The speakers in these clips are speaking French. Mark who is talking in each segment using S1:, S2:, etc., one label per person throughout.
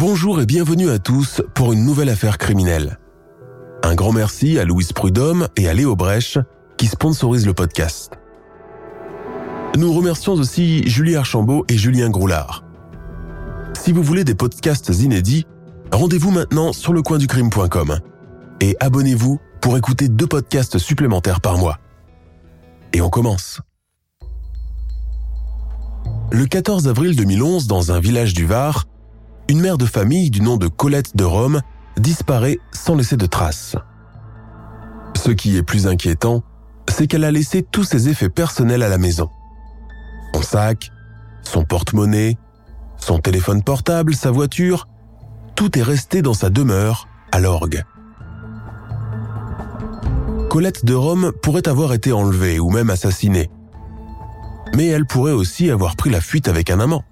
S1: Bonjour et bienvenue à tous pour une nouvelle affaire criminelle. Un grand merci à Louise Prudhomme et à Léo Brèche qui sponsorisent le podcast. Nous remercions aussi Julie Archambault et Julien Groulard. Si vous voulez des podcasts inédits, rendez-vous maintenant sur lecoinducrime.com et abonnez-vous pour écouter deux podcasts supplémentaires par mois. Et on commence. Le 14 avril 2011, dans un village du Var, une mère de famille du nom de Colette de Rome disparaît sans laisser de traces. Ce qui est plus inquiétant, c'est qu'elle a laissé tous ses effets personnels à la maison. Son sac, son porte-monnaie, son téléphone portable, sa voiture, tout est resté dans sa demeure, à l'orgue. Colette de Rome pourrait avoir été enlevée ou même assassinée. Mais elle pourrait aussi avoir pris la fuite avec un amant.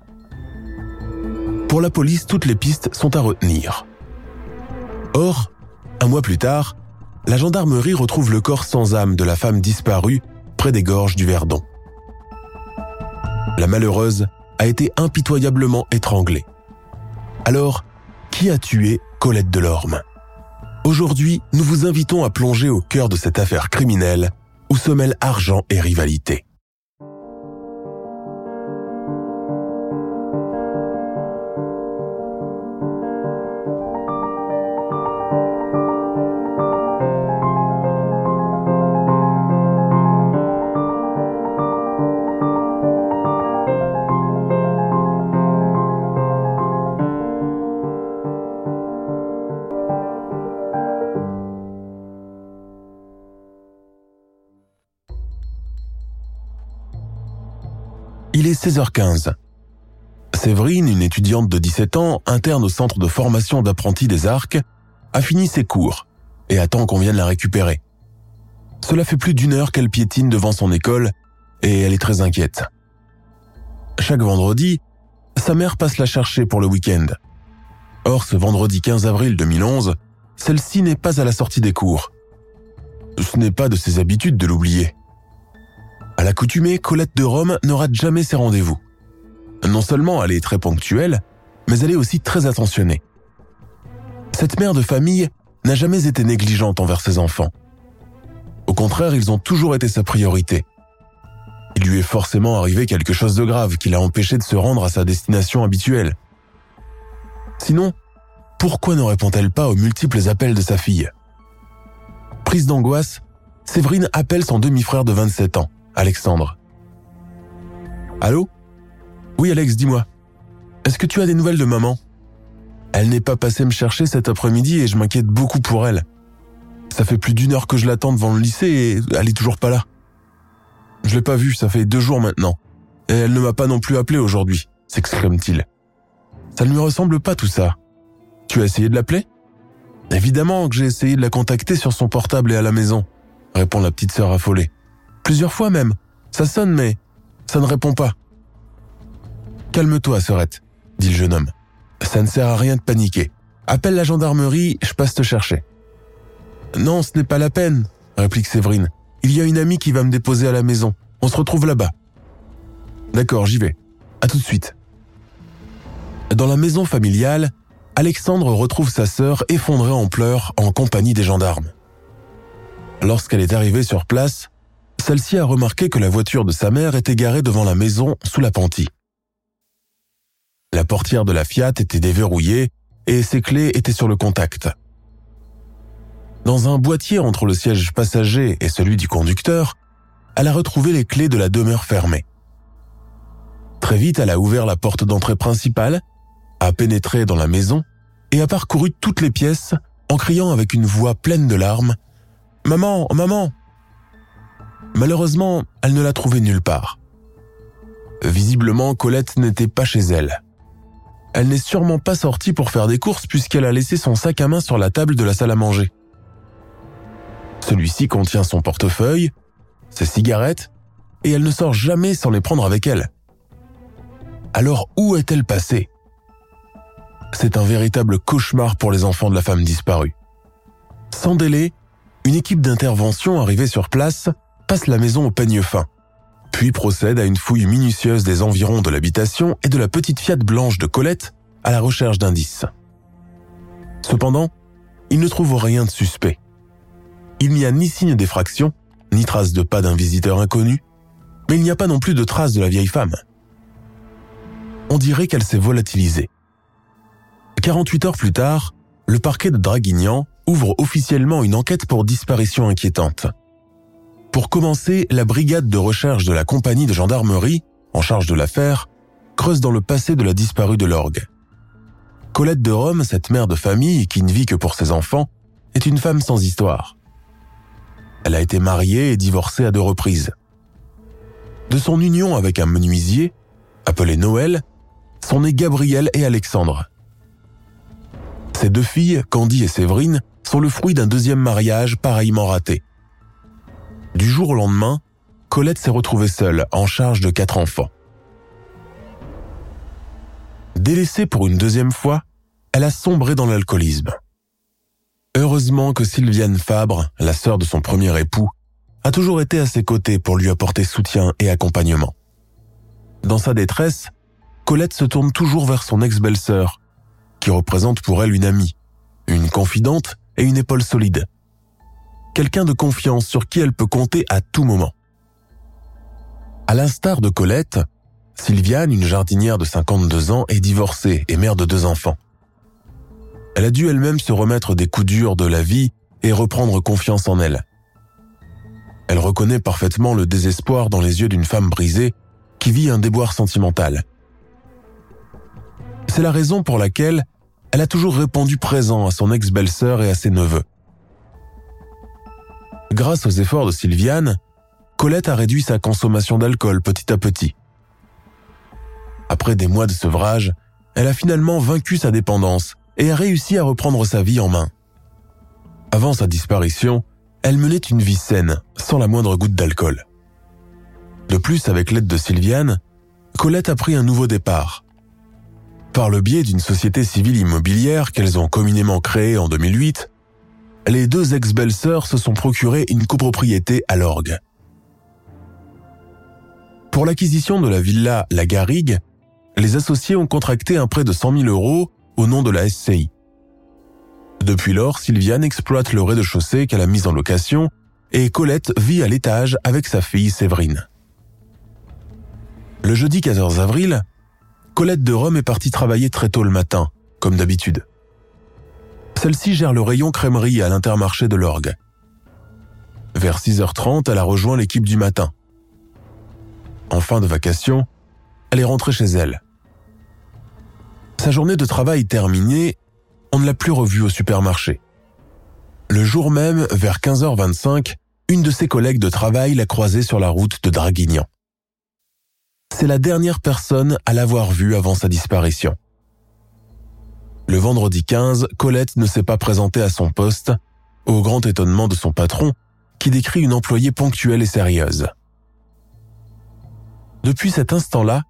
S1: Pour la police, toutes les pistes sont à retenir. Or, un mois plus tard, la gendarmerie retrouve le corps sans âme de la femme disparue près des gorges du Verdon. La malheureuse a été impitoyablement étranglée. Alors, qui a tué Colette Delorme? Aujourd'hui, nous vous invitons à plonger au cœur de cette affaire criminelle où se mêlent argent et rivalité. 16h15. Séverine, une étudiante de 17 ans, interne au centre de formation d'apprentis des arcs, a fini ses cours et attend qu'on vienne la récupérer. Cela fait plus d'une heure qu'elle piétine devant son école et elle est très inquiète. Chaque vendredi, sa mère passe la chercher pour le week-end. Or, ce vendredi 15 avril 2011, celle-ci n'est pas à la sortie des cours. Ce n'est pas de ses habitudes de l'oublier. À l'accoutumée, Colette de Rome ne rate jamais ses rendez-vous. Non seulement elle est très ponctuelle, mais elle est aussi très attentionnée. Cette mère de famille n'a jamais été négligente envers ses enfants. Au contraire, ils ont toujours été sa priorité. Il lui est forcément arrivé quelque chose de grave qui l'a empêché de se rendre à sa destination habituelle. Sinon, pourquoi ne répond-elle pas aux multiples appels de sa fille? Prise d'angoisse, Séverine appelle son demi-frère de 27 ans. Alexandre. Allô? Oui Alex, dis-moi. Est-ce que tu as des nouvelles de maman? Elle n'est pas passée me chercher cet après-midi et je m'inquiète beaucoup pour elle. Ça fait plus d'une heure que je l'attends devant le lycée et elle est toujours pas là. Je l'ai pas vue, ça fait deux jours maintenant. Et elle ne m'a pas non plus appelé aujourd'hui, s'exclame-t-il. Ça ne lui ressemble pas tout ça. Tu as essayé de l'appeler? Évidemment que j'ai essayé de la contacter sur son portable et à la maison, répond la petite sœur affolée. Plusieurs fois même. Ça sonne, mais ça ne répond pas. Calme-toi, sœurette, dit le jeune homme. Ça ne sert à rien de paniquer. Appelle la gendarmerie, je passe te chercher. Non, ce n'est pas la peine, réplique Séverine. Il y a une amie qui va me déposer à la maison. On se retrouve là-bas. D'accord, j'y vais. À tout de suite. Dans la maison familiale, Alexandre retrouve sa sœur effondrée en pleurs en compagnie des gendarmes. Lorsqu'elle est arrivée sur place, celle-ci a remarqué que la voiture de sa mère était garée devant la maison sous l'appentis. La portière de la Fiat était déverrouillée et ses clés étaient sur le contact. Dans un boîtier entre le siège passager et celui du conducteur, elle a retrouvé les clés de la demeure fermée. Très vite, elle a ouvert la porte d'entrée principale, a pénétré dans la maison et a parcouru toutes les pièces en criant avec une voix pleine de larmes ⁇ Maman, maman, Malheureusement, elle ne l'a trouvé nulle part. Visiblement, Colette n'était pas chez elle. elle n'est sûrement pas sortie pour faire des courses puisqu'elle a laissé son sac à main sur la table de la salle à manger. Celui-ci contient son portefeuille, ses cigarettes, et elle ne sort jamais sans les prendre avec elle. Alors où est-elle passée? C'est un véritable cauchemar pour les enfants de la femme disparue. Sans délai, une équipe d'intervention arrivée sur place passe la maison au peigne fin, puis procède à une fouille minutieuse des environs de l'habitation et de la petite Fiat blanche de Colette à la recherche d'indices. Cependant, ils ne trouvent rien de suspect. Il n'y a ni signe d'effraction, ni trace de pas d'un visiteur inconnu, mais il n'y a pas non plus de traces de la vieille femme. On dirait qu'elle s'est volatilisée. 48 heures plus tard, le parquet de Draguignan ouvre officiellement une enquête pour disparition inquiétante. Pour commencer, la brigade de recherche de la compagnie de gendarmerie, en charge de l'affaire, creuse dans le passé de la disparue de l'orgue. Colette de Rome, cette mère de famille qui ne vit que pour ses enfants, est une femme sans histoire. Elle a été mariée et divorcée à deux reprises. De son union avec un menuisier, appelé Noël, sont nés Gabriel et Alexandre. Ces deux filles, Candy et Séverine, sont le fruit d'un deuxième mariage pareillement raté. Du jour au lendemain, Colette s'est retrouvée seule, en charge de quatre enfants. Délaissée pour une deuxième fois, elle a sombré dans l'alcoolisme. Heureusement que Sylviane Fabre, la sœur de son premier époux, a toujours été à ses côtés pour lui apporter soutien et accompagnement. Dans sa détresse, Colette se tourne toujours vers son ex-belle-sœur, qui représente pour elle une amie, une confidente et une épaule solide. Quelqu'un de confiance sur qui elle peut compter à tout moment. À l'instar de Colette, Sylviane, une jardinière de 52 ans, est divorcée et mère de deux enfants. Elle a dû elle-même se remettre des coups durs de la vie et reprendre confiance en elle. Elle reconnaît parfaitement le désespoir dans les yeux d'une femme brisée qui vit un déboire sentimental. C'est la raison pour laquelle elle a toujours répondu présent à son ex-belle-sœur et à ses neveux. Grâce aux efforts de Sylviane, Colette a réduit sa consommation d'alcool petit à petit. Après des mois de sevrage, elle a finalement vaincu sa dépendance et a réussi à reprendre sa vie en main. Avant sa disparition, elle menait une vie saine, sans la moindre goutte d'alcool. De plus, avec l'aide de Sylviane, Colette a pris un nouveau départ. Par le biais d'une société civile immobilière qu'elles ont communément créée en 2008, les deux ex-belles-sœurs se sont procuré une copropriété à l'orgue. Pour l'acquisition de la villa La Garrigue, les associés ont contracté un prêt de 100 000 euros au nom de la SCI. Depuis lors, Sylviane exploite le rez-de-chaussée qu'elle a mis en location et Colette vit à l'étage avec sa fille Séverine. Le jeudi 14 avril, Colette de Rome est partie travailler très tôt le matin, comme d'habitude. Celle-ci gère le rayon crèmerie à l'intermarché de l'orgue. Vers 6h30, elle a rejoint l'équipe du matin. En fin de vacation, elle est rentrée chez elle. Sa journée de travail terminée, on ne l'a plus revue au supermarché. Le jour même, vers 15h25, une de ses collègues de travail l'a croisée sur la route de Draguignan. C'est la dernière personne à l'avoir vue avant sa disparition. Le vendredi 15, Colette ne s'est pas présentée à son poste, au grand étonnement de son patron, qui décrit une employée ponctuelle et sérieuse. Depuis cet instant-là,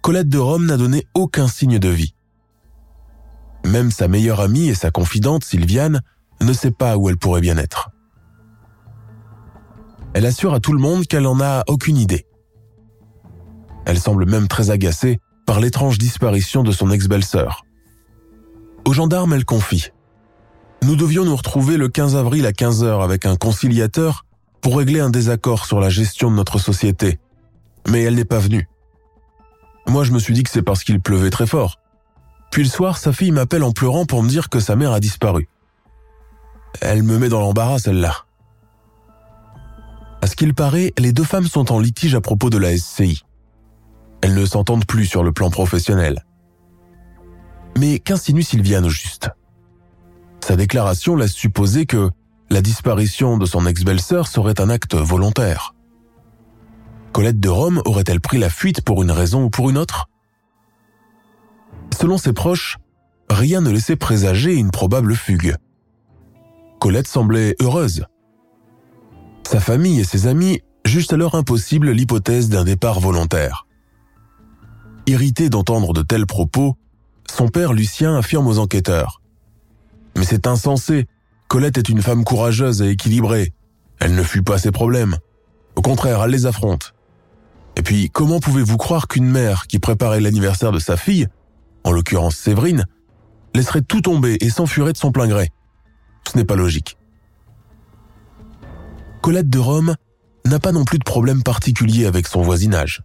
S1: Colette de Rome n'a donné aucun signe de vie. Même sa meilleure amie et sa confidente, Sylviane, ne sait pas où elle pourrait bien être. Elle assure à tout le monde qu'elle n'en a aucune idée. Elle semble même très agacée par l'étrange disparition de son ex-belle-sœur. Au gendarme, elle confie. Nous devions nous retrouver le 15 avril à 15h avec un conciliateur pour régler un désaccord sur la gestion de notre société. Mais elle n'est pas venue. Moi, je me suis dit que c'est parce qu'il pleuvait très fort. Puis le soir, sa fille m'appelle en pleurant pour me dire que sa mère a disparu. Elle me met dans l'embarras, celle-là. À ce qu'il paraît, les deux femmes sont en litige à propos de la SCI. Elles ne s'entendent plus sur le plan professionnel. Mais qu'insinue Sylviane au juste? Sa déclaration laisse supposer que la disparition de son ex-belle-sœur serait un acte volontaire. Colette de Rome aurait-elle pris la fuite pour une raison ou pour une autre? Selon ses proches, rien ne laissait présager une probable fugue. Colette semblait heureuse. Sa famille et ses amis jugent alors impossible l'hypothèse d'un départ volontaire. Irrité d'entendre de tels propos, son père Lucien affirme aux enquêteurs. Mais c'est insensé, Colette est une femme courageuse et équilibrée. Elle ne fuit pas ses problèmes. Au contraire, elle les affronte. Et puis, comment pouvez-vous croire qu'une mère qui préparait l'anniversaire de sa fille, en l'occurrence Séverine, laisserait tout tomber et s'enfuirait de son plein gré? Ce n'est pas logique. Colette de Rome n'a pas non plus de problème particulier avec son voisinage.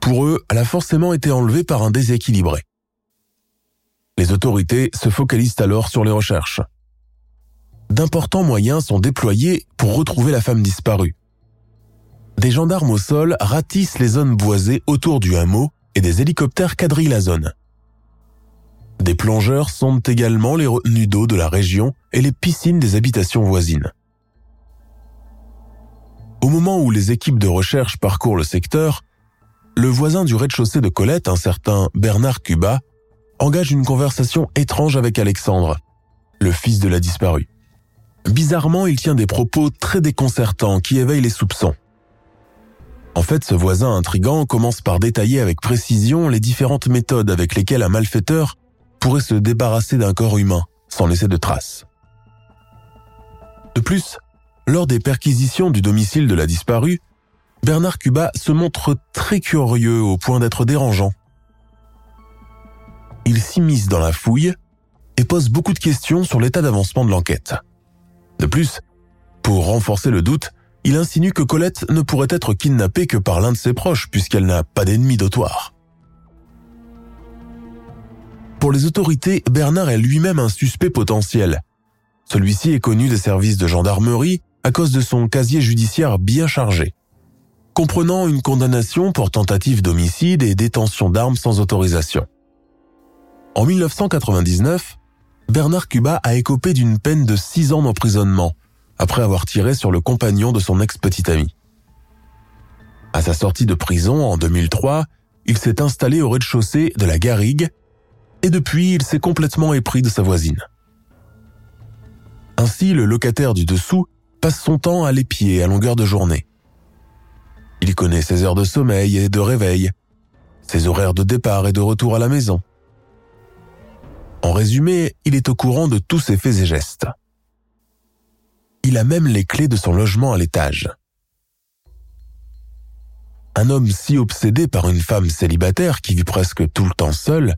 S1: Pour eux, elle a forcément été enlevée par un déséquilibré. Les autorités se focalisent alors sur les recherches. D'importants moyens sont déployés pour retrouver la femme disparue. Des gendarmes au sol ratissent les zones boisées autour du hameau et des hélicoptères quadrillent la zone. Des plongeurs sondent également les retenues d'eau de la région et les piscines des habitations voisines. Au moment où les équipes de recherche parcourent le secteur, le voisin du rez-de-chaussée de Colette, un certain Bernard Cuba, engage une conversation étrange avec Alexandre, le fils de la disparue. Bizarrement, il tient des propos très déconcertants qui éveillent les soupçons. En fait, ce voisin intrigant commence par détailler avec précision les différentes méthodes avec lesquelles un malfaiteur pourrait se débarrasser d'un corps humain sans laisser de traces. De plus, lors des perquisitions du domicile de la disparue, Bernard Cuba se montre très curieux au point d'être dérangeant il s'immisce dans la fouille et pose beaucoup de questions sur l'état d'avancement de l'enquête. De plus, pour renforcer le doute, il insinue que Colette ne pourrait être kidnappée que par l'un de ses proches puisqu'elle n'a pas d'ennemi d'autoir. Pour les autorités, Bernard est lui-même un suspect potentiel. Celui-ci est connu des services de gendarmerie à cause de son casier judiciaire bien chargé, comprenant une condamnation pour tentative d'homicide et détention d'armes sans autorisation. En 1999, Bernard Cuba a écopé d'une peine de 6 ans d'emprisonnement après avoir tiré sur le compagnon de son ex-petite amie. À sa sortie de prison en 2003, il s'est installé au rez-de-chaussée de la Garrigue et depuis il s'est complètement épris de sa voisine. Ainsi, le locataire du dessous passe son temps à l'épier à longueur de journée. Il connaît ses heures de sommeil et de réveil, ses horaires de départ et de retour à la maison. En résumé, il est au courant de tous ses faits et gestes. Il a même les clés de son logement à l'étage. Un homme si obsédé par une femme célibataire qui vit presque tout le temps seule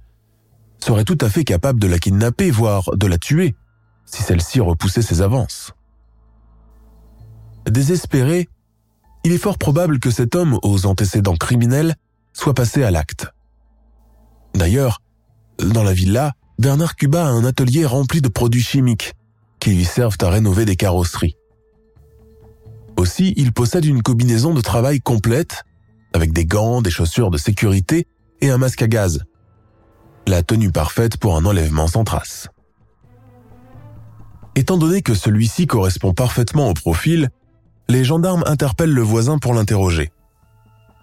S1: serait tout à fait capable de la kidnapper, voire de la tuer, si celle-ci repoussait ses avances. Désespéré, il est fort probable que cet homme aux antécédents criminels soit passé à l'acte. D'ailleurs, dans la villa, Bernard Cuba a un atelier rempli de produits chimiques qui lui servent à rénover des carrosseries. Aussi, il possède une combinaison de travail complète, avec des gants, des chaussures de sécurité et un masque à gaz. La tenue parfaite pour un enlèvement sans trace. Étant donné que celui-ci correspond parfaitement au profil, les gendarmes interpellent le voisin pour l'interroger.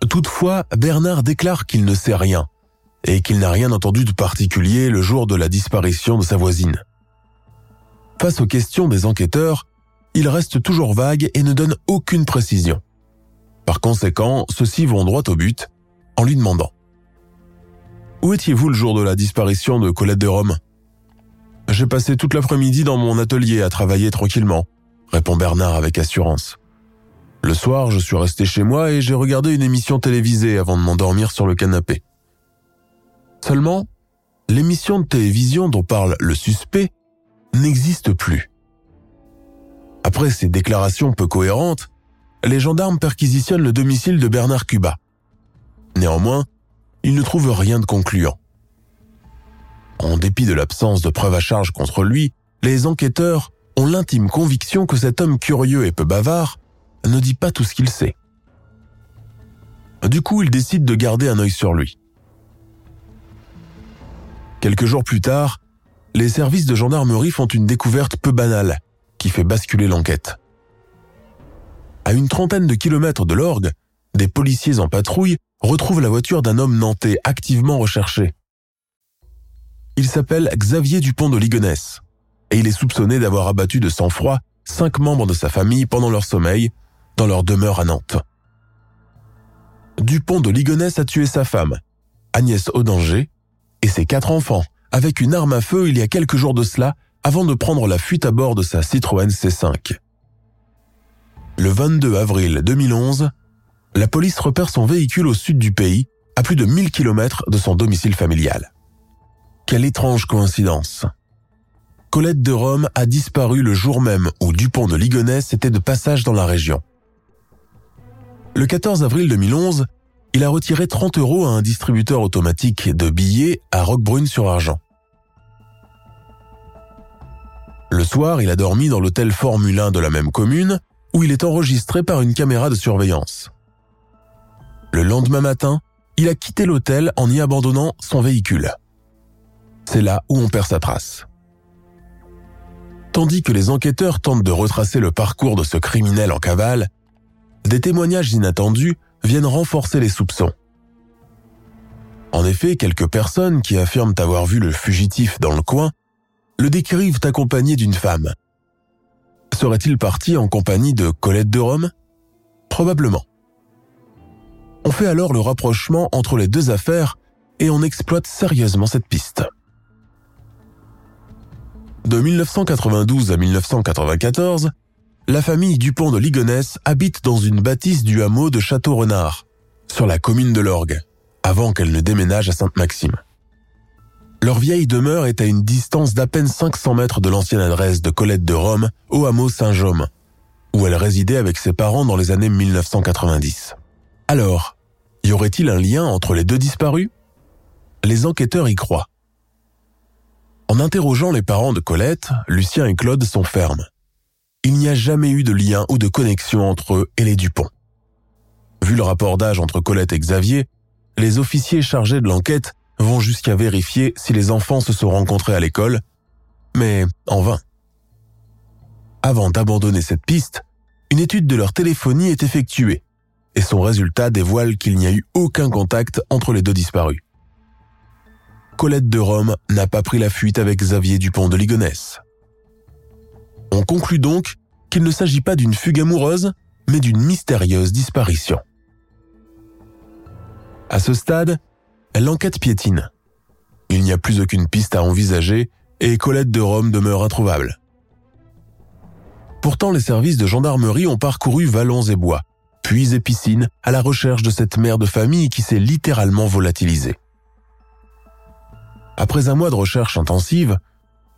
S1: Toutefois, Bernard déclare qu'il ne sait rien et qu'il n'a rien entendu de particulier le jour de la disparition de sa voisine. Face aux questions des enquêteurs, il reste toujours vague et ne donne aucune précision. Par conséquent, ceux-ci vont droit au but en lui demandant Où étiez-vous le jour de la disparition de Colette de Rome? J'ai passé toute l'après-midi dans mon atelier à travailler tranquillement, répond Bernard avec assurance. Le soir, je suis resté chez moi et j'ai regardé une émission télévisée avant de m'endormir sur le canapé. Seulement, l'émission de télévision dont parle le suspect n'existe plus. Après ces déclarations peu cohérentes, les gendarmes perquisitionnent le domicile de Bernard Cuba. Néanmoins, ils ne trouvent rien de concluant. En dépit de l'absence de preuves à charge contre lui, les enquêteurs ont l'intime conviction que cet homme curieux et peu bavard ne dit pas tout ce qu'il sait. Du coup, ils décident de garder un œil sur lui. Quelques jours plus tard, les services de gendarmerie font une découverte peu banale qui fait basculer l'enquête. À une trentaine de kilomètres de l'orgue, des policiers en patrouille retrouvent la voiture d'un homme nantais activement recherché. Il s'appelle Xavier Dupont de Ligonnès et il est soupçonné d'avoir abattu de sang-froid cinq membres de sa famille pendant leur sommeil dans leur demeure à Nantes. Dupont de Ligonnès a tué sa femme, Agnès Audanger, ses quatre enfants avec une arme à feu il y a quelques jours de cela avant de prendre la fuite à bord de sa Citroën C5. Le 22 avril 2011, la police repère son véhicule au sud du pays, à plus de 1000 km de son domicile familial. Quelle étrange coïncidence. Colette de Rome a disparu le jour même où Dupont de Ligonnès était de passage dans la région. Le 14 avril 2011, il a retiré 30 euros à un distributeur automatique de billets à Roquebrune-sur-Argent. Le soir, il a dormi dans l'hôtel Formule 1 de la même commune, où il est enregistré par une caméra de surveillance. Le lendemain matin, il a quitté l'hôtel en y abandonnant son véhicule. C'est là où on perd sa trace. Tandis que les enquêteurs tentent de retracer le parcours de ce criminel en cavale, des témoignages inattendus viennent renforcer les soupçons. En effet, quelques personnes qui affirment avoir vu le fugitif dans le coin le décrivent accompagné d'une femme. Serait-il parti en compagnie de Colette de Rome? Probablement. On fait alors le rapprochement entre les deux affaires et on exploite sérieusement cette piste. De 1992 à 1994, la famille Dupont de Ligonnès habite dans une bâtisse du hameau de Château-Renard, sur la commune de l'Orgue, avant qu'elle ne déménage à Sainte-Maxime. Leur vieille demeure est à une distance d'à peine 500 mètres de l'ancienne adresse de Colette de Rome au hameau Saint-Jaume, où elle résidait avec ses parents dans les années 1990. Alors, y aurait-il un lien entre les deux disparus? Les enquêteurs y croient. En interrogeant les parents de Colette, Lucien et Claude sont fermes il n'y a jamais eu de lien ou de connexion entre eux et les Dupont. Vu le rapport d'âge entre Colette et Xavier, les officiers chargés de l'enquête vont jusqu'à vérifier si les enfants se sont rencontrés à l'école, mais en vain. Avant d'abandonner cette piste, une étude de leur téléphonie est effectuée, et son résultat dévoile qu'il n'y a eu aucun contact entre les deux disparus. Colette de Rome n'a pas pris la fuite avec Xavier Dupont de Ligonnès. On conclut donc qu'il ne s'agit pas d'une fugue amoureuse, mais d'une mystérieuse disparition. À ce stade, l'enquête piétine. Il n'y a plus aucune piste à envisager et Colette de Rome demeure introuvable. Pourtant, les services de gendarmerie ont parcouru vallons et bois, puits et piscines à la recherche de cette mère de famille qui s'est littéralement volatilisée. Après un mois de recherche intensive,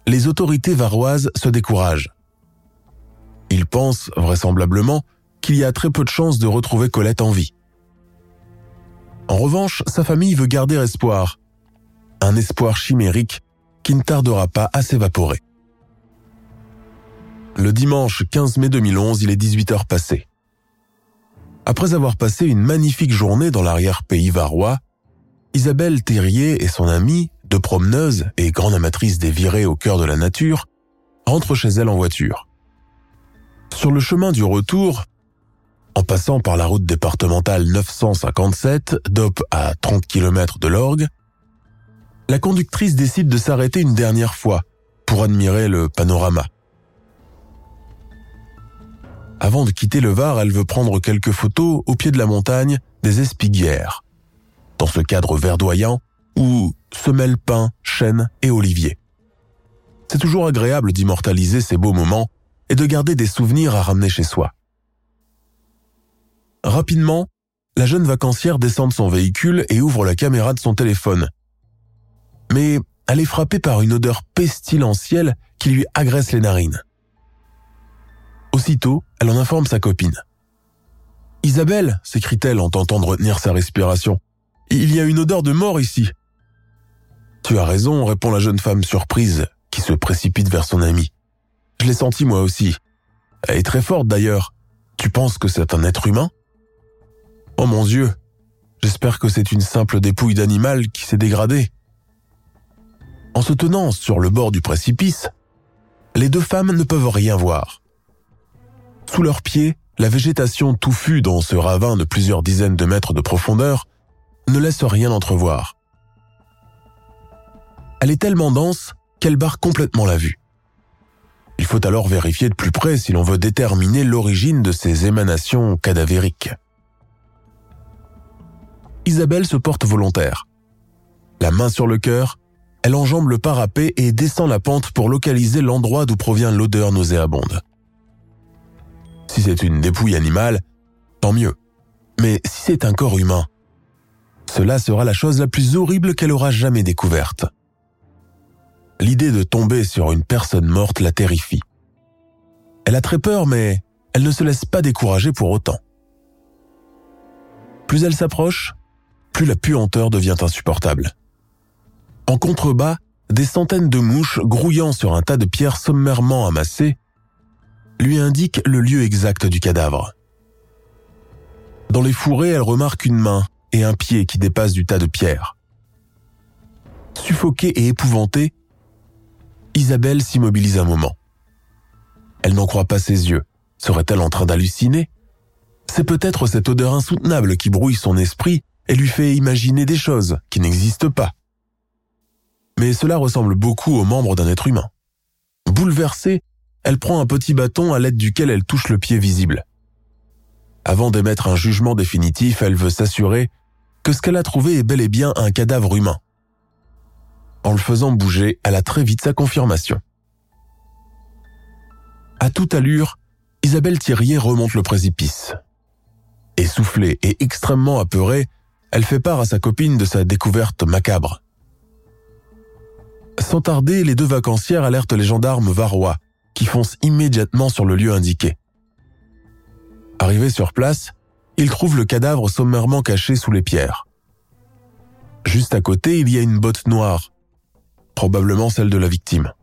S1: les autorités varoises se découragent. Il pense, vraisemblablement, qu'il y a très peu de chances de retrouver Colette en vie. En revanche, sa famille veut garder espoir. Un espoir chimérique qui ne tardera pas à s'évaporer. Le dimanche 15 mai 2011, il est 18h passé. Après avoir passé une magnifique journée dans l'arrière-pays varois, Isabelle Terrier et son amie, deux promeneuses et grande amatrice des virées au cœur de la nature, rentrent chez elle en voiture. Sur le chemin du retour, en passant par la route départementale 957, DOP à 30 km de l'Orgue, la conductrice décide de s'arrêter une dernière fois pour admirer le panorama. Avant de quitter le Var, elle veut prendre quelques photos au pied de la montagne des Espiguières, dans ce cadre verdoyant où se mêlent pins, chênes et oliviers. C'est toujours agréable d'immortaliser ces beaux moments et de garder des souvenirs à ramener chez soi. Rapidement, la jeune vacancière descend de son véhicule et ouvre la caméra de son téléphone. Mais elle est frappée par une odeur pestilentielle qui lui agresse les narines. Aussitôt, elle en informe sa copine. Isabelle, s'écrie-t-elle en tentant de retenir sa respiration, il y a une odeur de mort ici. Tu as raison, répond la jeune femme surprise, qui se précipite vers son amie. Je l'ai senti moi aussi. Elle est très forte d'ailleurs. Tu penses que c'est un être humain? Oh mon Dieu, j'espère que c'est une simple dépouille d'animal qui s'est dégradée. En se tenant sur le bord du précipice, les deux femmes ne peuvent rien voir. Sous leurs pieds, la végétation touffue dans ce ravin de plusieurs dizaines de mètres de profondeur ne laisse rien entrevoir. elle est tellement dense qu'elle barre complètement la vue. Il faut alors vérifier de plus près si l'on veut déterminer l'origine de ces émanations cadavériques. Isabelle se porte volontaire. La main sur le cœur, elle enjambe le parapet et descend la pente pour localiser l'endroit d'où provient l'odeur nauséabonde. Si c'est une dépouille animale, tant mieux. Mais si c'est un corps humain, cela sera la chose la plus horrible qu'elle aura jamais découverte. L'idée de tomber sur une personne morte la terrifie. Elle a très peur, mais elle ne se laisse pas décourager pour autant. Plus elle s'approche, plus la puanteur devient insupportable. En contrebas, des centaines de mouches grouillant sur un tas de pierres sommairement amassées lui indiquent le lieu exact du cadavre. Dans les fourrés, elle remarque une main et un pied qui dépassent du tas de pierres. Suffoquée et épouvantée, Isabelle s'immobilise un moment. Elle n'en croit pas ses yeux. Serait-elle en train d'halluciner? C'est peut-être cette odeur insoutenable qui brouille son esprit et lui fait imaginer des choses qui n'existent pas. Mais cela ressemble beaucoup aux membres d'un être humain. Bouleversée, elle prend un petit bâton à l'aide duquel elle touche le pied visible. Avant d'émettre un jugement définitif, elle veut s'assurer que ce qu'elle a trouvé est bel et bien un cadavre humain. En le faisant bouger, elle a très vite sa confirmation. À toute allure, Isabelle Thierrier remonte le précipice. Essoufflée et extrêmement apeurée, elle fait part à sa copine de sa découverte macabre. Sans tarder, les deux vacancières alertent les gendarmes varois, qui foncent immédiatement sur le lieu indiqué. Arrivés sur place, ils trouvent le cadavre sommairement caché sous les pierres. Juste à côté, il y a une botte noire, probablement celle de la victime.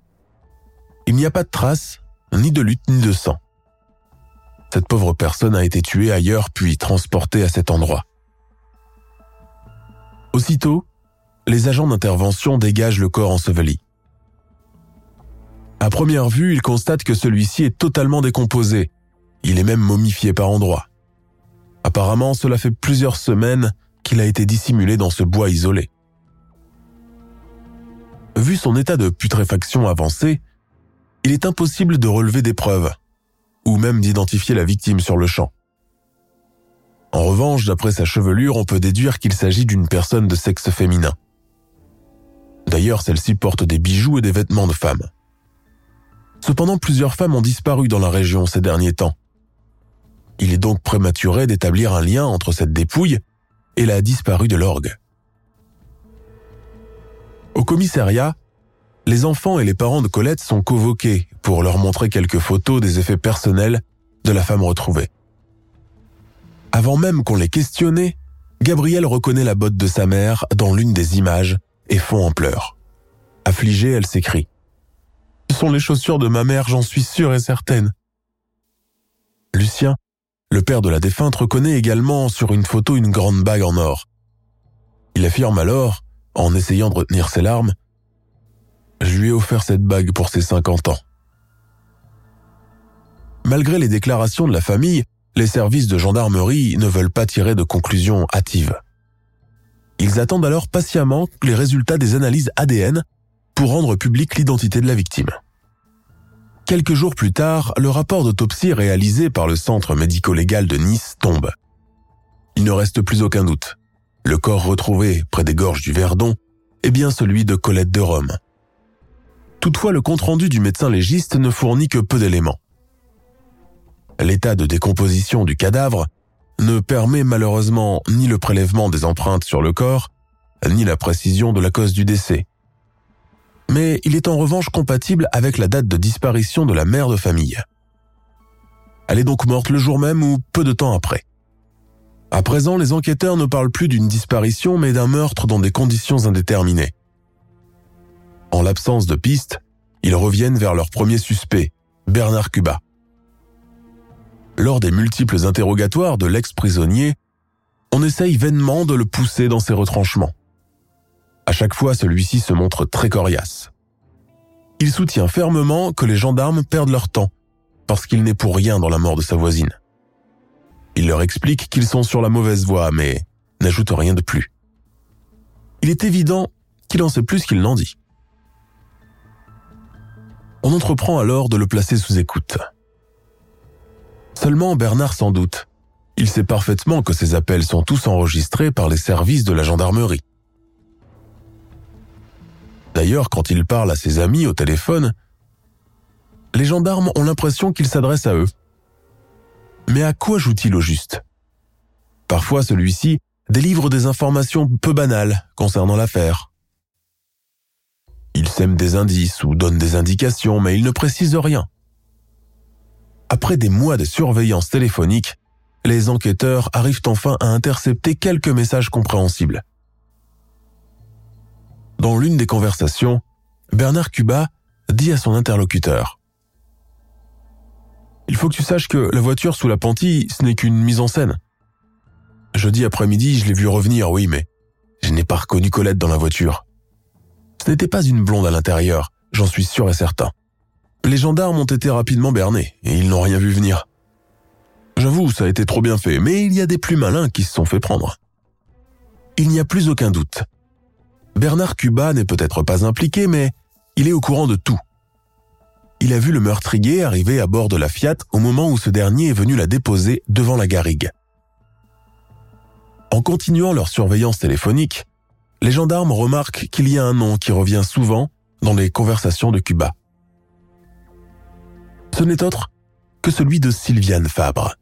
S1: Il n'y a pas de traces, ni de lutte, ni de sang. Cette pauvre personne a été tuée ailleurs puis transportée à cet endroit. Aussitôt, les agents d'intervention dégagent le corps enseveli. À première vue, ils constatent que celui-ci est totalement décomposé. Il est même momifié par endroits. Apparemment, cela fait plusieurs semaines qu'il a été dissimulé dans ce bois isolé. Vu son état de putréfaction avancé, il est impossible de relever des preuves, ou même d'identifier la victime sur le champ. En revanche, d'après sa chevelure, on peut déduire qu'il s'agit d'une personne de sexe féminin. D'ailleurs, celle-ci porte des bijoux et des vêtements de femme. Cependant, plusieurs femmes ont disparu dans la région ces derniers temps. Il est donc prématuré d'établir un lien entre cette dépouille et la disparue de l'orgue. Au commissariat, les enfants et les parents de Colette sont convoqués pour leur montrer quelques photos des effets personnels de la femme retrouvée. Avant même qu'on l'ait questionnée, Gabrielle reconnaît la botte de sa mère dans l'une des images et fond en pleurs. Affligée, elle s'écrie. Ce sont les chaussures de ma mère, j'en suis sûre et certaine. Lucien, le père de la défunte, reconnaît également sur une photo une grande bague en or. Il affirme alors, en essayant de retenir ses larmes, Je lui ai offert cette bague pour ses 50 ans. Malgré les déclarations de la famille, les services de gendarmerie ne veulent pas tirer de conclusions hâtives. Ils attendent alors patiemment les résultats des analyses ADN pour rendre publique l'identité de la victime. Quelques jours plus tard, le rapport d'autopsie réalisé par le Centre médico-légal de Nice tombe. Il ne reste plus aucun doute. Le corps retrouvé près des gorges du Verdon est bien celui de Colette de Rome. Toutefois, le compte-rendu du médecin légiste ne fournit que peu d'éléments l'état de décomposition du cadavre ne permet malheureusement ni le prélèvement des empreintes sur le corps, ni la précision de la cause du décès. Mais il est en revanche compatible avec la date de disparition de la mère de famille. Elle est donc morte le jour même ou peu de temps après. À présent, les enquêteurs ne parlent plus d'une disparition mais d'un meurtre dans des conditions indéterminées. En l'absence de pistes, ils reviennent vers leur premier suspect, Bernard Cuba. Lors des multiples interrogatoires de l'ex-prisonnier, on essaye vainement de le pousser dans ses retranchements. À chaque fois, celui-ci se montre très coriace. Il soutient fermement que les gendarmes perdent leur temps, parce qu'il n'est pour rien dans la mort de sa voisine. Il leur explique qu'ils sont sur la mauvaise voie, mais n'ajoute rien de plus. Il est évident qu'il en sait plus qu'il n'en dit. on entreprend alors de le placer sous écoute. Seulement Bernard s'en doute. Il sait parfaitement que ces appels sont tous enregistrés par les services de la gendarmerie. D'ailleurs, quand il parle à ses amis au téléphone, les gendarmes ont l'impression qu'il s'adresse à eux. Mais à quoi joue-t-il au juste? Parfois, celui-ci délivre des informations peu banales concernant l'affaire. Il sème des indices ou donne des indications, mais il ne précise rien. Après des mois de surveillance téléphonique, les enquêteurs arrivent enfin à intercepter quelques messages compréhensibles. Dans l'une des conversations, Bernard Cuba dit à son interlocuteur Il faut que tu saches que la voiture sous la pantille, ce n'est qu'une mise en scène. Jeudi après-midi, je l'ai vu revenir, oui, mais je n'ai pas reconnu Colette dans la voiture. Ce n'était pas une blonde à l'intérieur, j'en suis sûr et certain. Les gendarmes ont été rapidement bernés et ils n'ont rien vu venir. J'avoue, ça a été trop bien fait, mais il y a des plus malins qui se sont fait prendre. Il n'y a plus aucun doute. Bernard Cuba n'est peut-être pas impliqué, mais il est au courant de tout. Il a vu le meurtrier arriver à bord de la Fiat au moment où ce dernier est venu la déposer devant la garrigue. En continuant leur surveillance téléphonique, les gendarmes remarquent qu'il y a un nom qui revient souvent dans les conversations de Cuba. Ce n'est autre que celui de Sylviane Fabre.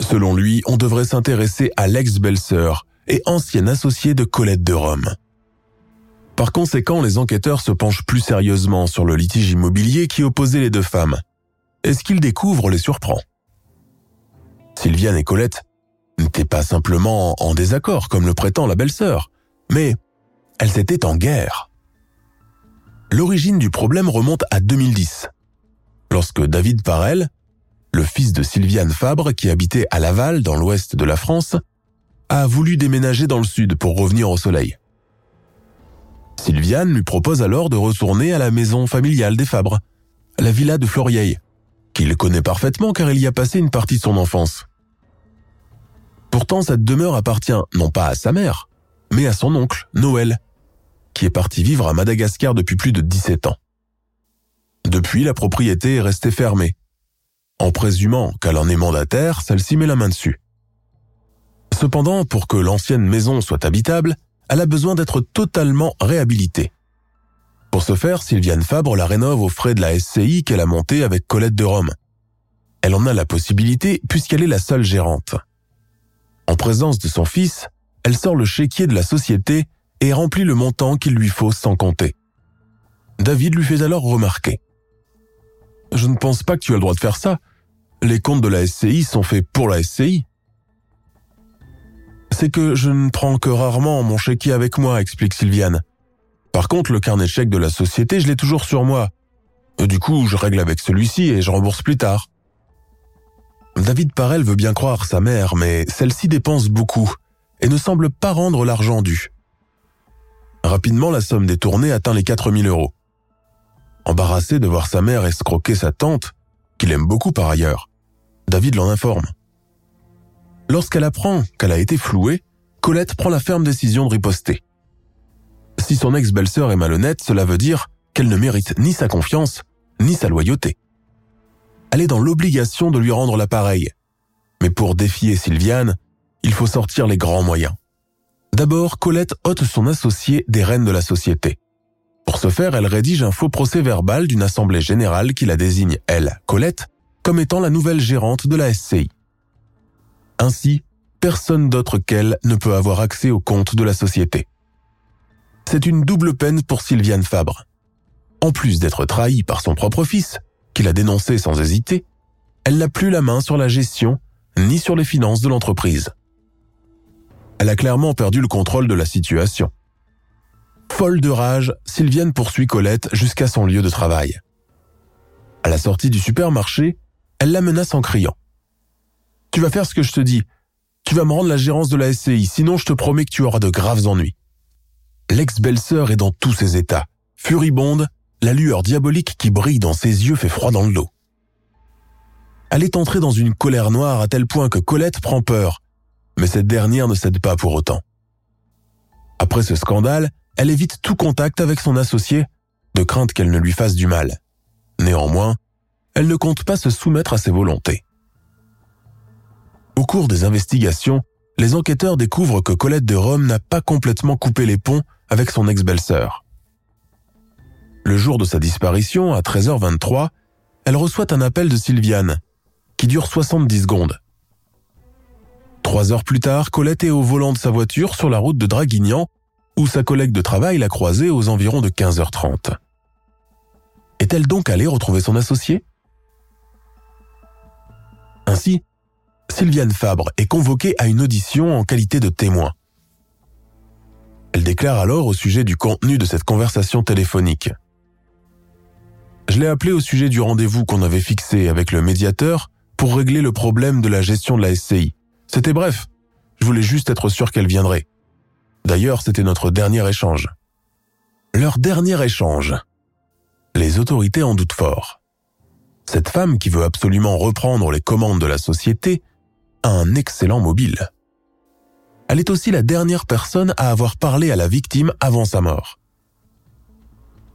S1: Selon lui, on devrait s'intéresser à l'ex-belle-sœur et ancienne associée de Colette de Rome. Par conséquent, les enquêteurs se penchent plus sérieusement sur le litige immobilier qui opposait les deux femmes. Et ce qu'ils découvrent les surprend? Sylviane et Colette n'étaient pas simplement en désaccord comme le prétend la belle-sœur, mais elles étaient en guerre. L'origine du problème remonte à 2010, lorsque David Parel, le fils de Sylviane Fabre qui habitait à Laval dans l'ouest de la France, a voulu déménager dans le sud pour revenir au soleil. Sylviane lui propose alors de retourner à la maison familiale des Fabres, la villa de Florieil, qu'il connaît parfaitement car il y a passé une partie de son enfance. Pourtant, cette demeure appartient non pas à sa mère, mais à son oncle, Noël, qui est parti vivre à Madagascar depuis plus de 17 ans. Depuis, la propriété est restée fermée. En présumant qu'elle en est mandataire, celle-ci met la main dessus. Cependant, pour que l'ancienne maison soit habitable, elle a besoin d'être totalement réhabilitée. Pour ce faire, Sylviane Fabre la rénove aux frais de la SCI qu'elle a montée avec Colette de Rome. Elle en a la possibilité puisqu'elle est la seule gérante. En présence de son fils, elle sort le chéquier de la société et remplit le montant qu'il lui faut sans compter. David lui fait alors remarquer. Je ne pense pas que tu as le droit de faire ça. Les comptes de la SCI sont faits pour la SCI. C'est que je ne prends que rarement mon chéquier avec moi, explique Sylviane. Par contre, le carnet de de la société, je l'ai toujours sur moi. Du coup, je règle avec celui-ci et je rembourse plus tard. David Parel veut bien croire sa mère, mais celle-ci dépense beaucoup et ne semble pas rendre l'argent dû. Rapidement, la somme détournée atteint les 4000 euros. Embarrassé de voir sa mère escroquer sa tante, qu'il aime beaucoup par ailleurs, David l'en informe. Lorsqu'elle apprend qu'elle a été flouée, Colette prend la ferme décision de riposter. Si son ex-belle-sœur est malhonnête, cela veut dire qu'elle ne mérite ni sa confiance, ni sa loyauté. Elle est dans l'obligation de lui rendre l'appareil. Mais pour défier Sylviane, il faut sortir les grands moyens. D'abord, Colette ôte son associé des rênes de la société. Pour ce faire, elle rédige un faux procès verbal d'une assemblée générale qui la désigne, elle, Colette, comme étant la nouvelle gérante de la SCI. Ainsi, personne d'autre qu'elle ne peut avoir accès aux comptes de la société. C'est une double peine pour Sylviane Fabre. En plus d'être trahie par son propre fils, qu'il a dénoncé sans hésiter, elle n'a plus la main sur la gestion ni sur les finances de l'entreprise. Elle a clairement perdu le contrôle de la situation. Folle de rage, Sylviane poursuit Colette jusqu'à son lieu de travail. À la sortie du supermarché, elle la menace en criant. Tu vas faire ce que je te dis. Tu vas me rendre la gérance de la SCI, sinon je te promets que tu auras de graves ennuis. L'ex-belle-sœur est dans tous ses états, furibonde la lueur diabolique qui brille dans ses yeux fait froid dans le dos. Elle est entrée dans une colère noire à tel point que Colette prend peur, mais cette dernière ne cède pas pour autant. Après ce scandale, elle évite tout contact avec son associé, de crainte qu'elle ne lui fasse du mal. Néanmoins, elle ne compte pas se soumettre à ses volontés. Au cours des investigations, les enquêteurs découvrent que Colette de Rome n'a pas complètement coupé les ponts avec son ex-belle-sœur. Le jour de sa disparition, à 13h23, elle reçoit un appel de Sylviane, qui dure 70 secondes. Trois heures plus tard, Colette est au volant de sa voiture sur la route de Draguignan, où sa collègue de travail l'a croisée aux environs de 15h30. Est-elle donc allée retrouver son associé? Ainsi, Sylviane Fabre est convoquée à une audition en qualité de témoin. Elle déclare alors au sujet du contenu de cette conversation téléphonique. Je l'ai appelé au sujet du rendez-vous qu'on avait fixé avec le médiateur pour régler le problème de la gestion de la SCI. C'était bref, je voulais juste être sûr qu'elle viendrait. D'ailleurs, c'était notre dernier échange. Leur dernier échange. Les autorités en doutent fort. Cette femme qui veut absolument reprendre les commandes de la société un excellent mobile. Elle est aussi la dernière personne à avoir parlé à la victime avant sa mort.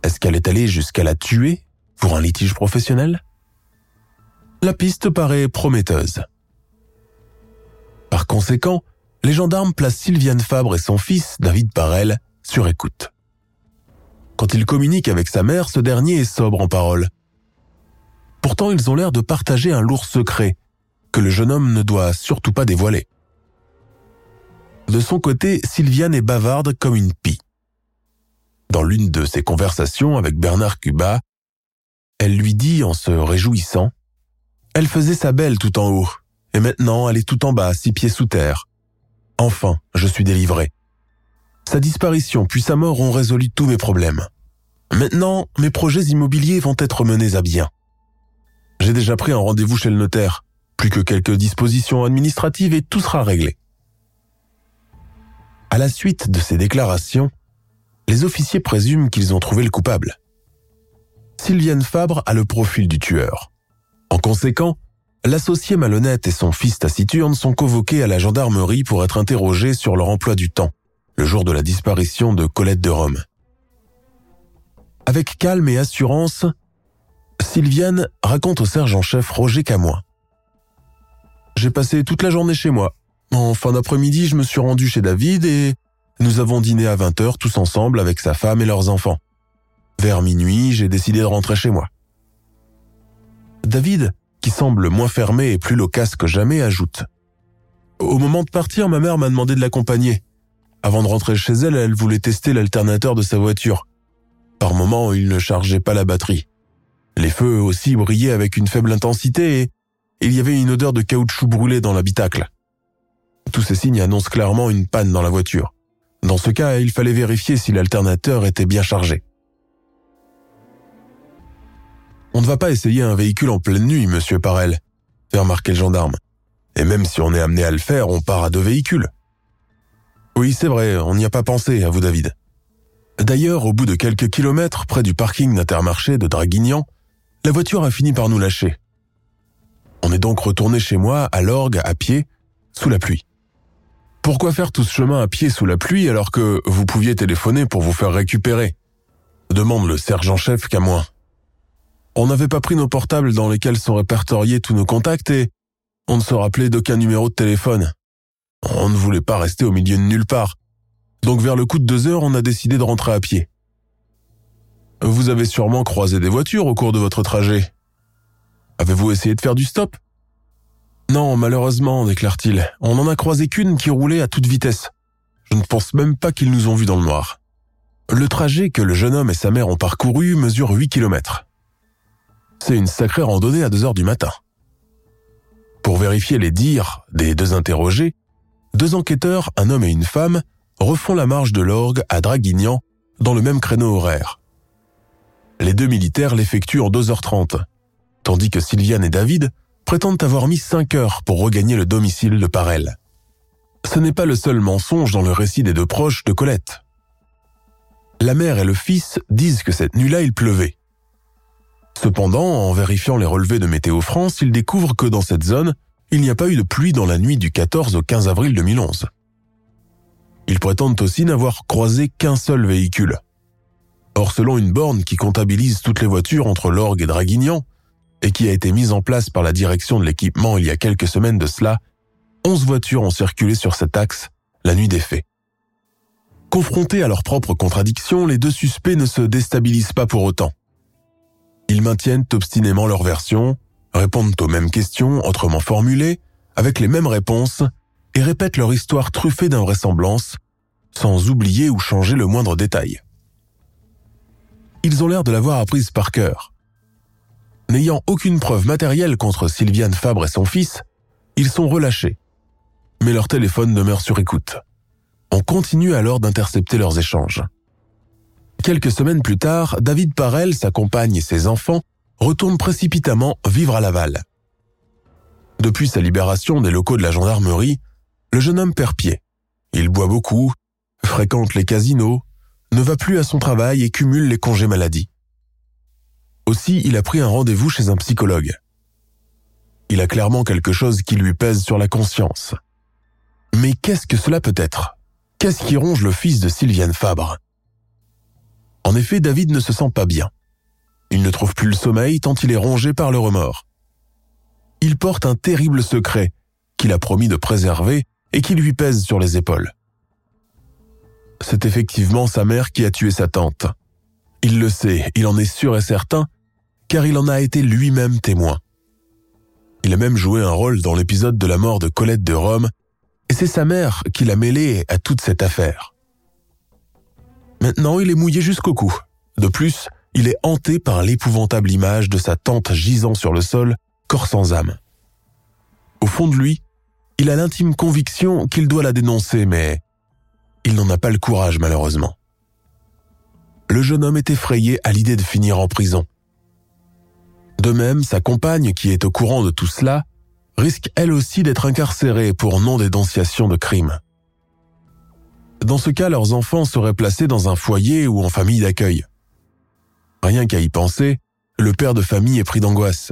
S1: Est-ce qu'elle est allée jusqu'à la tuer pour un litige professionnel? La piste paraît prometteuse. Par conséquent, les gendarmes placent Sylviane Fabre et son fils, David Parel, sur écoute. Quand il communique avec sa mère, ce dernier est sobre en parole. Pourtant, ils ont l'air de partager un lourd secret que le jeune homme ne doit surtout pas dévoiler. De son côté, Sylviane est bavarde comme une pie. Dans l'une de ses conversations avec Bernard Cuba, elle lui dit en se réjouissant Elle faisait sa belle tout en haut, et maintenant elle est tout en bas, six pieds sous terre. Enfin, je suis délivré. Sa disparition puis sa mort ont résolu tous mes problèmes. Maintenant, mes projets immobiliers vont être menés à bien. J'ai déjà pris un rendez-vous chez le notaire, plus que quelques dispositions administratives et tout sera réglé. À la suite de ces déclarations, les officiers présument qu'ils ont trouvé le coupable. Sylviane Fabre a le profil du tueur. En conséquent, l'associé malhonnête et son fils taciturne sont convoqués à la gendarmerie pour être interrogés sur leur emploi du temps, le jour de la disparition de Colette de Rome. Avec calme et assurance, Sylviane raconte au sergent-chef Roger Camoin. J'ai passé toute la journée chez moi. En fin d'après-midi, je me suis rendu chez David et nous avons dîné à 20h tous ensemble avec sa femme et leurs enfants. Vers minuit, j'ai décidé de rentrer chez moi. David, qui semble moins fermé et plus loquace que jamais, ajoute. Au moment de partir, ma mère m'a demandé de l'accompagner. Avant de rentrer chez elle, elle voulait tester l'alternateur de sa voiture. Par moments, il ne chargeait pas la batterie. Les feux aussi brillaient avec une faible intensité et il y avait une odeur de caoutchouc brûlé dans l'habitacle. Tous ces signes annoncent clairement une panne dans la voiture. Dans ce cas, il fallait vérifier si l'alternateur était bien chargé. On ne va pas essayer un véhicule en pleine nuit, monsieur Parel, fait remarquer le gendarme. Et même si on est amené à le faire, on part à deux véhicules. Oui, c'est vrai, on n'y a pas pensé, à vous David. D'ailleurs, au bout de quelques kilomètres, près du parking d'Intermarché de Draguignan, la voiture a fini par nous lâcher. On est donc retourné chez moi, à l'orgue, à pied, sous la pluie. Pourquoi faire tout ce chemin à pied sous la pluie alors que vous pouviez téléphoner pour vous faire récupérer? Demande le sergent-chef qu'à moi. On n'avait pas pris nos portables dans lesquels sont répertoriés tous nos contacts et on ne se rappelait d'aucun numéro de téléphone. On ne voulait pas rester au milieu de nulle part. Donc vers le coup de deux heures, on a décidé de rentrer à pied. Vous avez sûrement croisé des voitures au cours de votre trajet. Avez-vous essayé de faire du stop? Non, malheureusement, déclare-t-il. On n'en a croisé qu'une qui roulait à toute vitesse. Je ne pense même pas qu'ils nous ont vus dans le noir. Le trajet que le jeune homme et sa mère ont parcouru mesure 8 kilomètres. C'est une sacrée randonnée à 2 heures du matin. Pour vérifier les dires des deux interrogés, deux enquêteurs, un homme et une femme, refont la marche de l'orgue à Draguignan dans le même créneau horaire. Les deux militaires l'effectuent en 2h30, tandis que Sylviane et David prétendent avoir mis 5 heures pour regagner le domicile de Parel. Ce n'est pas le seul mensonge dans le récit des deux proches de Colette. La mère et le fils disent que cette nuit-là il pleuvait. Cependant, en vérifiant les relevés de Météo France, ils découvrent que dans cette zone, il n'y a pas eu de pluie dans la nuit du 14 au 15 avril 2011. Ils prétendent aussi n'avoir croisé qu'un seul véhicule. Or, selon une borne qui comptabilise toutes les voitures entre l'orgue et Draguignan, et qui a été mise en place par la direction de l'équipement il y a quelques semaines de cela, 11 voitures ont circulé sur cet axe la nuit des faits. Confrontés à leurs propres contradictions, les deux suspects ne se déstabilisent pas pour autant. Ils maintiennent obstinément leur version, répondent aux mêmes questions autrement formulées, avec les mêmes réponses, et répètent leur histoire truffée d'invraisemblances, sans oublier ou changer le moindre détail. Ils ont l'air de l'avoir apprise par cœur. N'ayant aucune preuve matérielle contre Sylviane Fabre et son fils, ils sont relâchés. Mais leur téléphone demeure sur écoute. On continue alors d'intercepter leurs échanges. Quelques semaines plus tard, David Parel, sa compagne et ses enfants retournent précipitamment vivre à Laval. Depuis sa libération des locaux de la gendarmerie, le jeune homme perd pied. Il boit beaucoup, fréquente les casinos, ne va plus à son travail et cumule les congés maladie. Aussi, il a pris un rendez-vous chez un psychologue. Il a clairement quelque chose qui lui pèse sur la conscience. Mais qu'est-ce que cela peut être? Qu'est-ce qui ronge le fils de Sylviane Fabre? En effet, David ne se sent pas bien. Il ne trouve plus le sommeil tant il est rongé par le remords. Il porte un terrible secret qu'il a promis de préserver et qui lui pèse sur les épaules. C'est effectivement sa mère qui a tué sa tante. Il le sait, il en est sûr et certain, car il en a été lui-même témoin. Il a même joué un rôle dans l'épisode de la mort de Colette de Rome, et c'est sa mère qui l'a mêlé à toute cette affaire. Maintenant, il est mouillé jusqu'au cou. De plus, il est hanté par l'épouvantable image de sa tante gisant sur le sol, corps sans âme. Au fond de lui, il a l'intime conviction qu'il doit la dénoncer, mais il n'en a pas le courage malheureusement. Le jeune homme est effrayé à l'idée de finir en prison. De même, sa compagne, qui est au courant de tout cela, risque elle aussi d'être incarcérée pour non-dénonciation de crime. Dans ce cas, leurs enfants seraient placés dans un foyer ou en famille d'accueil. Rien qu'à y penser, le père de famille est pris d'angoisse.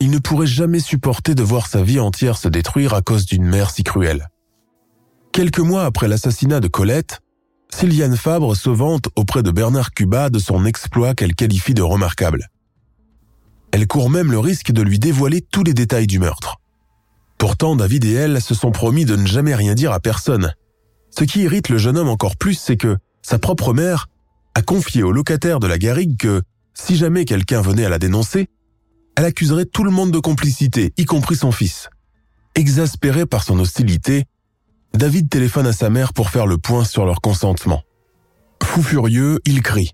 S1: Il ne pourrait jamais supporter de voir sa vie entière se détruire à cause d'une mère si cruelle. Quelques mois après l'assassinat de Colette, Sylviane Fabre se vante auprès de Bernard Cuba de son exploit qu'elle qualifie de remarquable. Elle court même le risque de lui dévoiler tous les détails du meurtre. Pourtant, David et elle se sont promis de ne jamais rien dire à personne. Ce qui irrite le jeune homme encore plus, c'est que sa propre mère a confié au locataire de la garrigue que, si jamais quelqu'un venait à la dénoncer, elle accuserait tout le monde de complicité, y compris son fils. Exaspéré par son hostilité, David téléphone à sa mère pour faire le point sur leur consentement. Fou furieux, il crie.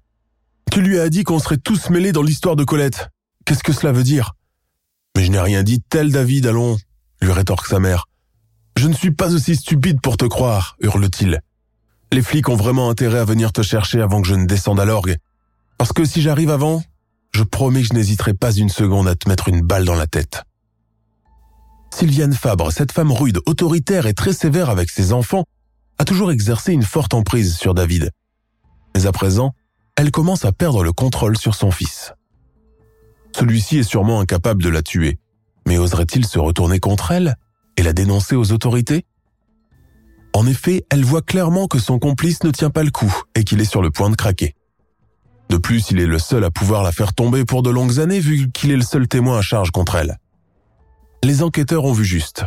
S1: Tu lui as dit qu'on serait tous mêlés dans l'histoire de Colette. Qu'est-ce que cela veut dire? Mais je n'ai rien dit tel David, allons, lui rétorque sa mère. Je ne suis pas aussi stupide pour te croire, hurle-t-il. Les flics ont vraiment intérêt à venir te chercher avant que je ne descende à l'orgue. Parce que si j'arrive avant, je promets que je n'hésiterai pas une seconde à te mettre une balle dans la tête. Sylviane Fabre, cette femme rude, autoritaire et très sévère avec ses enfants, a toujours exercé une forte emprise sur David. Mais à présent, elle commence à perdre le contrôle sur son fils. Celui-ci est sûrement incapable de la tuer, mais oserait-il se retourner contre elle et la dénoncer aux autorités? En effet, elle voit clairement que son complice ne tient pas le coup et qu'il est sur le point de craquer. De plus, il est le seul à pouvoir la faire tomber pour de longues années vu qu'il est le seul témoin à charge contre elle. Les enquêteurs ont vu juste.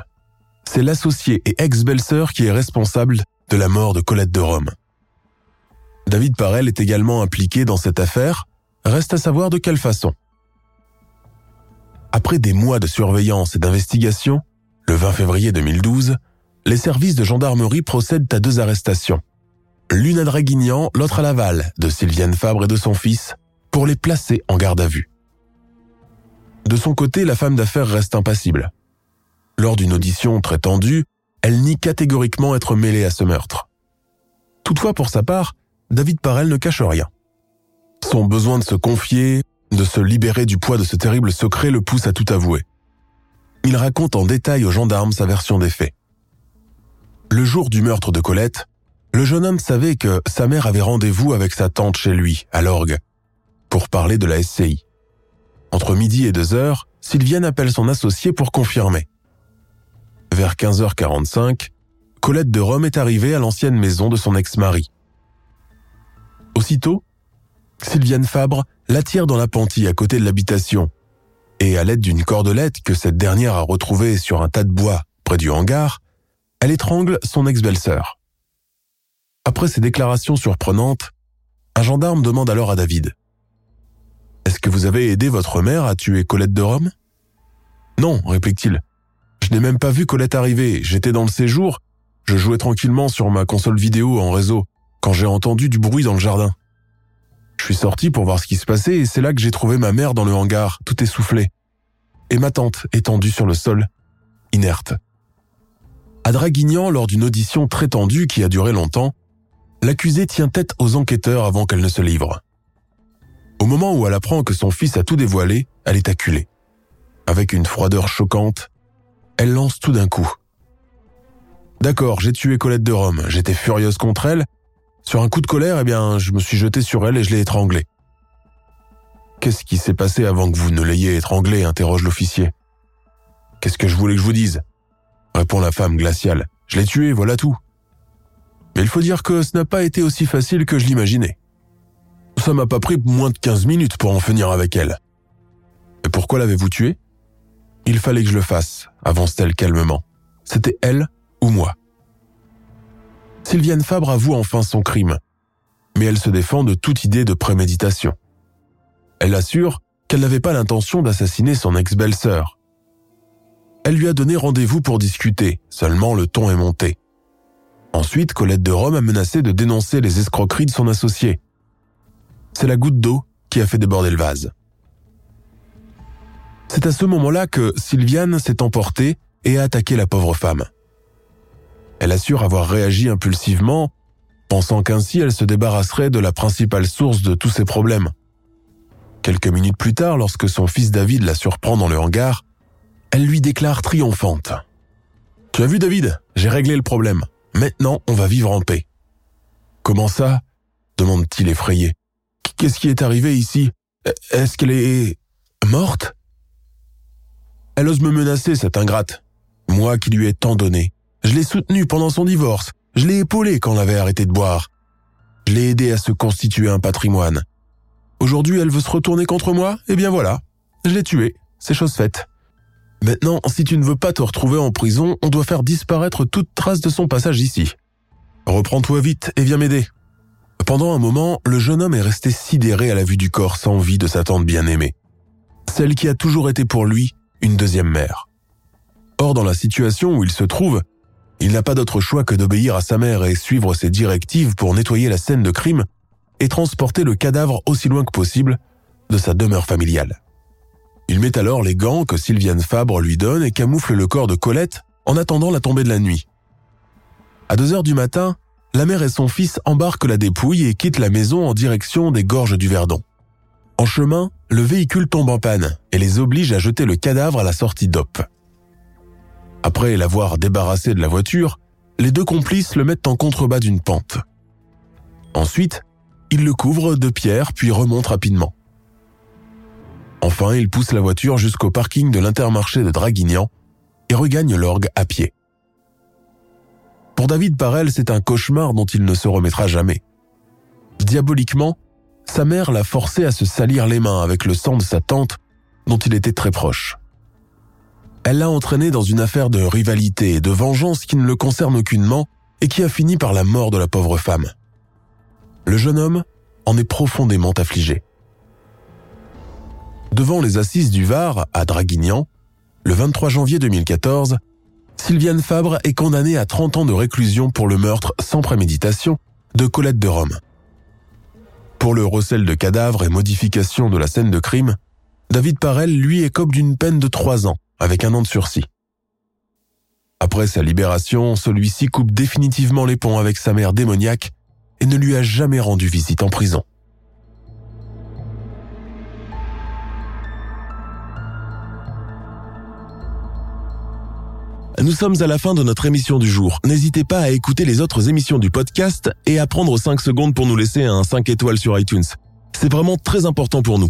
S1: C'est l'associé et ex-belle-sœur qui est responsable de la mort de Colette de Rome. David Parel est également impliqué dans cette affaire, reste à savoir de quelle façon. Après des mois de surveillance et d'investigation, le 20 février 2012, les services de gendarmerie procèdent à deux arrestations. L'une à Draguignan, l'autre à Laval, de Sylviane Fabre et de son fils, pour les placer en garde à vue. De son côté, la femme d'affaires reste impassible. Lors d'une audition très tendue, elle nie catégoriquement être mêlée à ce meurtre. Toutefois, pour sa part, David Parel ne cache rien. Son besoin de se confier, de se libérer du poids de ce terrible secret le pousse à tout avouer. Il raconte en détail aux gendarmes sa version des faits. Le jour du meurtre de Colette, le jeune homme savait que sa mère avait rendez-vous avec sa tante chez lui, à l'orgue, pour parler de la SCI. Entre midi et 2 heures, Sylviane appelle son associé pour confirmer. Vers 15h45, Colette de Rome est arrivée à l'ancienne maison de son ex-mari. Aussitôt, Sylviane Fabre l'attire dans l'appentis à côté de l'habitation et à l'aide d'une cordelette que cette dernière a retrouvée sur un tas de bois près du hangar, elle étrangle son ex-belle-sœur. Après ces déclarations surprenantes, un gendarme demande alors à David Est-ce que vous avez aidé votre mère à tuer Colette de Rome Non, réplique-t-il. Je n'ai même pas vu Colette arriver, j'étais dans le séjour, je jouais tranquillement sur ma console vidéo en réseau quand j'ai entendu du bruit dans le jardin. Je suis sorti pour voir ce qui se passait et c'est là que j'ai trouvé ma mère dans le hangar, tout essoufflée. Et ma tante étendue sur le sol, inerte. À Draguignan, lors d'une audition très tendue qui a duré longtemps, l'accusée tient tête aux enquêteurs avant qu'elle ne se livre. Au moment où elle apprend que son fils a tout dévoilé, elle est acculée. Avec une froideur choquante, elle lance tout d'un coup. D'accord, j'ai tué Colette de Rome, j'étais furieuse contre elle, sur un coup de colère, eh bien, je me suis jeté sur elle et je l'ai étranglée. Qu'est-ce qui s'est passé avant que vous ne l'ayez étranglée interroge l'officier. Qu'est-ce que je voulais que je vous dise? Répond la femme glaciale. Je l'ai tuée, voilà tout. Mais il faut dire que ce n'a pas été aussi facile que je l'imaginais. Ça m'a pas pris moins de 15 minutes pour en finir avec elle. Et pourquoi l'avez-vous tuée? Il fallait que je le fasse, avance-t-elle calmement. C'était elle ou moi? Sylviane Fabre avoue enfin son crime, mais elle se défend de toute idée de préméditation. Elle assure qu'elle n'avait pas l'intention d'assassiner son ex-belle-sœur. Elle lui a donné rendez-vous pour discuter, seulement le ton est monté. Ensuite, Colette de Rome a menacé de dénoncer les escroqueries de son associé. C'est la goutte d'eau qui a fait déborder le vase. C'est à ce moment-là que Sylviane s'est emportée et a attaqué la pauvre femme. Elle assure avoir réagi impulsivement, pensant qu'ainsi elle se débarrasserait de la principale source de tous ses problèmes. Quelques minutes plus tard, lorsque son fils David la surprend dans le hangar, elle lui déclare triomphante. Tu as vu David, j'ai réglé le problème. Maintenant, on va vivre en paix. Comment ça? demande-t-il effrayé. Qu'est-ce qui est arrivé ici? Est-ce qu'elle est morte? Elle ose me menacer, cette ingrate. Moi qui lui ai tant donné. Je l'ai soutenu pendant son divorce. Je l'ai épaulé quand on avait arrêté de boire. Je l'ai aidé à se constituer un patrimoine. Aujourd'hui, elle veut se retourner contre moi? Eh bien voilà, je l'ai tuée. C'est chose faite. Maintenant, si tu ne veux pas te retrouver en prison, on doit faire disparaître toute trace de son passage ici. Reprends-toi vite et viens m'aider. Pendant un moment, le jeune homme est resté sidéré à la vue du corps sans vie de sa tante bien-aimée. Celle qui a toujours été pour lui une deuxième mère. Or, dans la situation où il se trouve, il n'a pas d'autre choix que d'obéir à sa mère et suivre ses directives pour nettoyer la scène de crime et transporter le cadavre aussi loin que possible de sa demeure familiale. Il met alors les gants que Sylviane Fabre lui donne et camoufle le corps de Colette en attendant la tombée de la nuit. À 2 heures du matin, la mère et son fils embarquent la dépouille et quittent la maison en direction des gorges du Verdon. En chemin, le véhicule tombe en panne et les oblige à jeter le cadavre à la sortie d'Op. Après l'avoir débarrassé de la voiture, les deux complices le mettent en contrebas d'une pente. Ensuite, ils le couvrent de pierres puis remontent rapidement. Enfin, ils poussent la voiture jusqu'au parking de l'intermarché de Draguignan et regagnent l'orgue à pied. Pour David Parel, c'est un cauchemar dont il ne se remettra jamais. Diaboliquement, sa mère l'a forcé à se salir les mains avec le sang de sa tante dont il était très proche elle l'a entraîné dans une affaire de rivalité et de vengeance qui ne le concerne aucunement et qui a fini par la mort de la pauvre femme. Le jeune homme en est profondément affligé. Devant les assises du Var, à Draguignan, le 23 janvier 2014, Sylviane Fabre est condamnée à 30 ans de réclusion pour le meurtre sans préméditation de Colette de Rome. Pour le recel de cadavres et modification de la scène de crime, David Parel lui écope d'une peine de 3 ans avec un an de sursis. Après sa libération, celui-ci coupe définitivement les ponts avec sa mère démoniaque et ne lui a jamais rendu visite en prison. Nous sommes à la fin de notre émission du jour. N'hésitez pas à écouter les autres émissions du podcast et à prendre 5 secondes pour nous laisser un 5 étoiles sur iTunes. C'est vraiment très important pour nous.